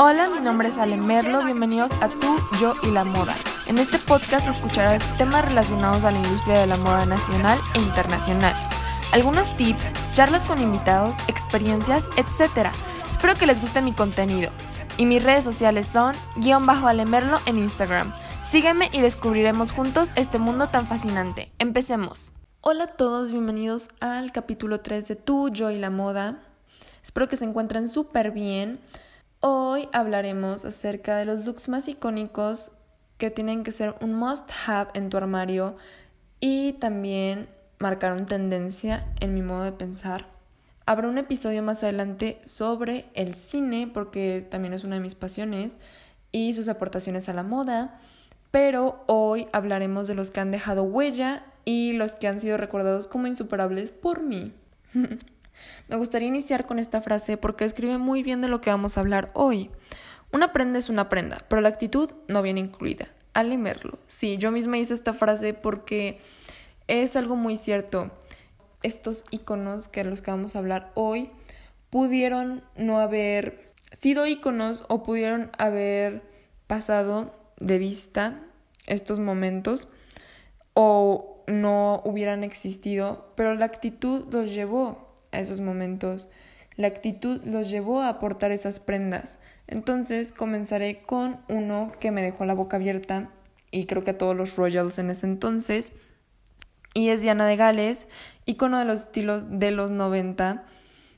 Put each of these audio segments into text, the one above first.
Hola, mi nombre es Ale Merlo, bienvenidos a Tú, Yo y la Moda. En este podcast escucharás temas relacionados a la industria de la moda nacional e internacional. Algunos tips, charlas con invitados, experiencias, etc. Espero que les guste mi contenido. Y mis redes sociales son guion bajo Alemerlo en Instagram. Sígueme y descubriremos juntos este mundo tan fascinante. Empecemos. Hola a todos, bienvenidos al capítulo 3 de Tú, Yo y la Moda. Espero que se encuentren súper bien. Hoy hablaremos acerca de los looks más icónicos que tienen que ser un must have en tu armario y también marcaron tendencia en mi modo de pensar. Habrá un episodio más adelante sobre el cine porque también es una de mis pasiones y sus aportaciones a la moda, pero hoy hablaremos de los que han dejado huella y los que han sido recordados como insuperables por mí. Me gustaría iniciar con esta frase porque escribe muy bien de lo que vamos a hablar hoy. Una prenda es una prenda, pero la actitud no viene incluida. Al leerlo. Sí, yo misma hice esta frase porque es algo muy cierto. Estos iconos que los que vamos a hablar hoy pudieron no haber sido iconos o pudieron haber pasado de vista estos momentos o no hubieran existido, pero la actitud los llevó a esos momentos. La actitud los llevó a aportar esas prendas. Entonces comenzaré con uno que me dejó la boca abierta y creo que a todos los Royals en ese entonces. Y es Diana de Gales, icono de los estilos de los 90.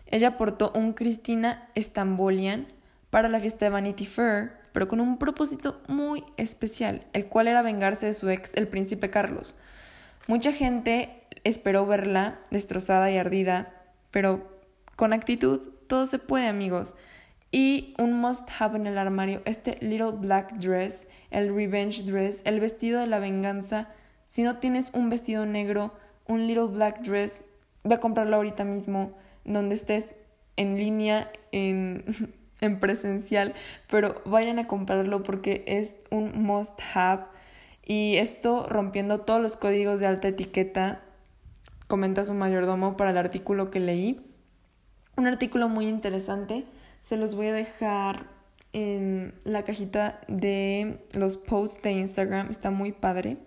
Ella aportó un Cristina Stambolian para la fiesta de Vanity Fair, pero con un propósito muy especial, el cual era vengarse de su ex, el príncipe Carlos. Mucha gente esperó verla destrozada y ardida, pero con actitud todo se puede, amigos. Y un must have en el armario, este little black dress, el revenge dress, el vestido de la venganza. Si no tienes un vestido negro, un little black dress, ve a comprarlo ahorita mismo, donde estés en línea, en, en presencial, pero vayan a comprarlo porque es un must have. Y esto rompiendo todos los códigos de alta etiqueta comenta su mayordomo para el artículo que leí. Un artículo muy interesante. Se los voy a dejar en la cajita de los posts de Instagram. Está muy padre.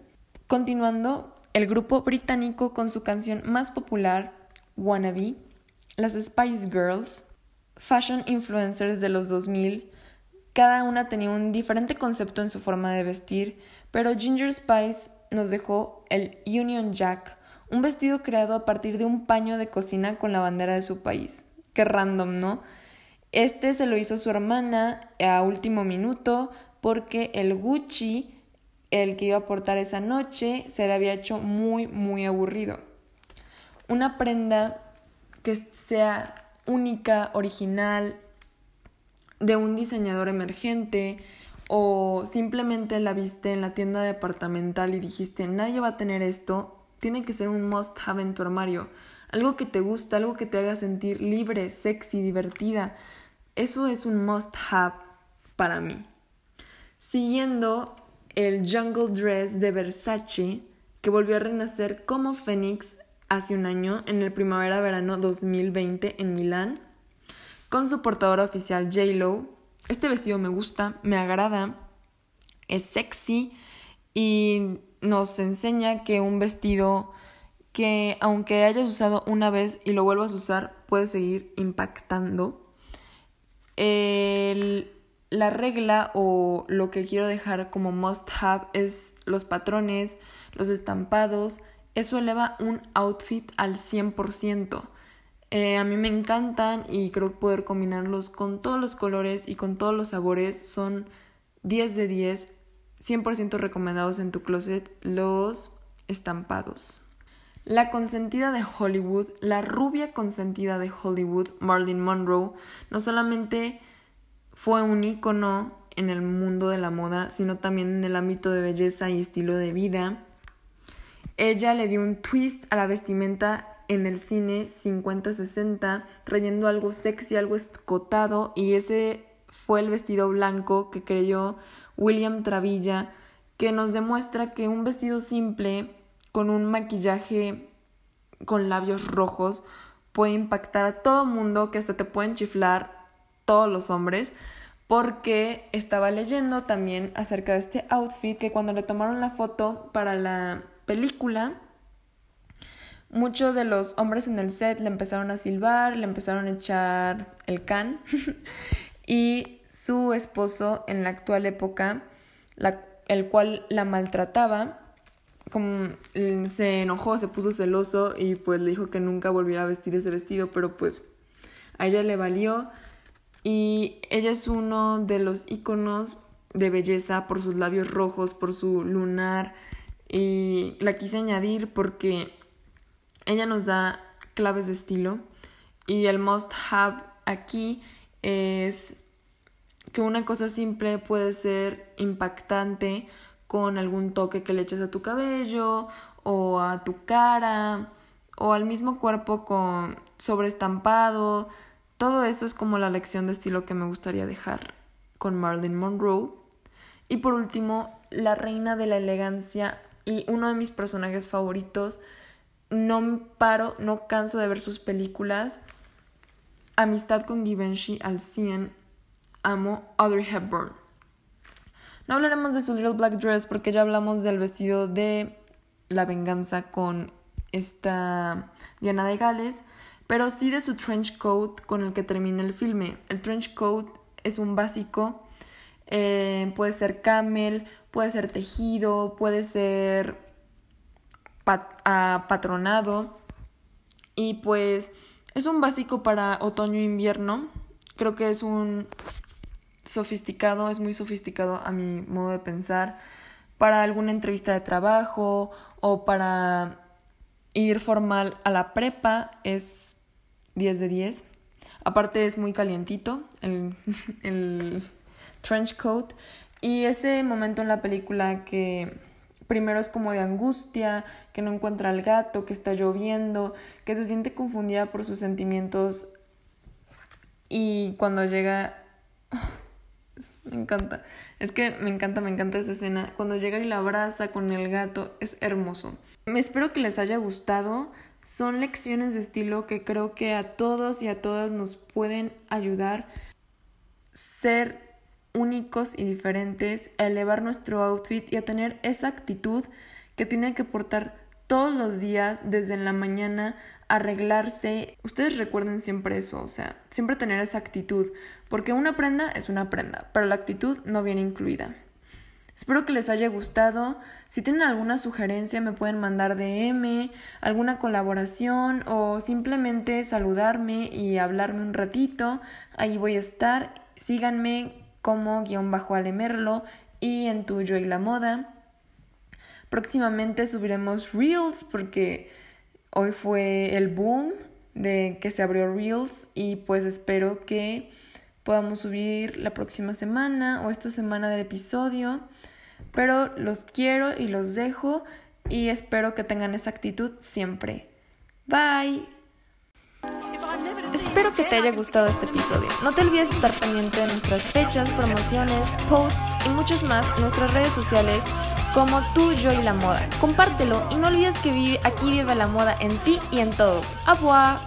Continuando, el grupo británico con su canción más popular, Wannabe, las Spice Girls, fashion influencers de los 2000, cada una tenía un diferente concepto en su forma de vestir, pero Ginger Spice nos dejó el Union Jack, un vestido creado a partir de un paño de cocina con la bandera de su país. Qué random, ¿no? Este se lo hizo su hermana a último minuto porque el Gucci, el que iba a portar esa noche, se le había hecho muy, muy aburrido. Una prenda que sea única, original, de un diseñador emergente, o simplemente la viste en la tienda departamental y dijiste, nadie va a tener esto, tiene que ser un must have en tu armario. Algo que te gusta, algo que te haga sentir libre, sexy, divertida. Eso es un must have para mí. Siguiendo el Jungle Dress de Versace, que volvió a renacer como Fénix hace un año en el primavera-verano 2020 en Milán, con su portadora oficial J-Lo. Este vestido me gusta, me agrada, es sexy y nos enseña que un vestido que aunque hayas usado una vez y lo vuelvas a usar, puede seguir impactando. la regla o lo que quiero dejar como must have es los patrones, los estampados. Eso eleva un outfit al 100%. Eh, a mí me encantan y creo poder combinarlos con todos los colores y con todos los sabores. Son 10 de 10. 100% recomendados en tu closet los estampados. La consentida de Hollywood, la rubia consentida de Hollywood, Marilyn Monroe, no solamente fue un ícono en el mundo de la moda, sino también en el ámbito de belleza y estilo de vida. Ella le dio un twist a la vestimenta en el cine 50-60, trayendo algo sexy, algo escotado, y ese fue el vestido blanco que creyó William Travilla, que nos demuestra que un vestido simple con un maquillaje con labios rojos puede impactar a todo mundo, que hasta te pueden chiflar todos los hombres, porque estaba leyendo también acerca de este outfit que cuando le tomaron la foto para la película, muchos de los hombres en el set le empezaron a silbar, le empezaron a echar el can y su esposo en la actual época, el cual la maltrataba, como, mm, se enojó, se puso celoso y pues le dijo que nunca volviera a vestir ese vestido, pero pues a ella le valió. Y ella es uno de los iconos de belleza por sus labios rojos, por su lunar y la quise añadir porque ella nos da claves de estilo. Y el must have aquí es que una cosa simple puede ser impactante con algún toque que le eches a tu cabello o a tu cara o al mismo cuerpo con sobreestampado todo eso es como la lección de estilo que me gustaría dejar con Marilyn Monroe. Y por último, la reina de la elegancia y uno de mis personajes favoritos. No paro, no canso de ver sus películas. Amistad con Givenchy al 100. Amo Audrey Hepburn. No hablaremos de su Little Black Dress porque ya hablamos del vestido de la venganza con esta Diana de Gales pero sí de su trench coat con el que termina el filme. El trench coat es un básico, eh, puede ser camel, puede ser tejido, puede ser patronado y pues es un básico para otoño e invierno. Creo que es un sofisticado, es muy sofisticado a mi modo de pensar para alguna entrevista de trabajo o para ir formal a la prepa es 10 de 10. Aparte es muy calientito el, el trench coat. Y ese momento en la película que primero es como de angustia, que no encuentra al gato, que está lloviendo, que se siente confundida por sus sentimientos. Y cuando llega... Me encanta. Es que me encanta, me encanta esa escena. Cuando llega y la abraza con el gato, es hermoso. Me espero que les haya gustado. Son lecciones de estilo que creo que a todos y a todas nos pueden ayudar ser únicos y diferentes, a elevar nuestro outfit y a tener esa actitud que tiene que portar todos los días desde la mañana arreglarse. Ustedes recuerden siempre eso, o sea, siempre tener esa actitud, porque una prenda es una prenda, pero la actitud no viene incluida. Espero que les haya gustado. Si tienen alguna sugerencia me pueden mandar DM, alguna colaboración o simplemente saludarme y hablarme un ratito. Ahí voy a estar. Síganme como guion bajo alemerlo y en tuyo y la moda. Próximamente subiremos Reels porque hoy fue el boom de que se abrió Reels y pues espero que podamos subir la próxima semana o esta semana del episodio. Pero los quiero y los dejo y espero que tengan esa actitud siempre. Bye. Espero que te haya gustado este episodio. No te olvides estar pendiente de nuestras fechas, promociones, posts y muchos más en nuestras redes sociales como tú, yo y la moda. Compártelo y no olvides que vive, aquí vive la moda en ti y en todos. ¡Abua!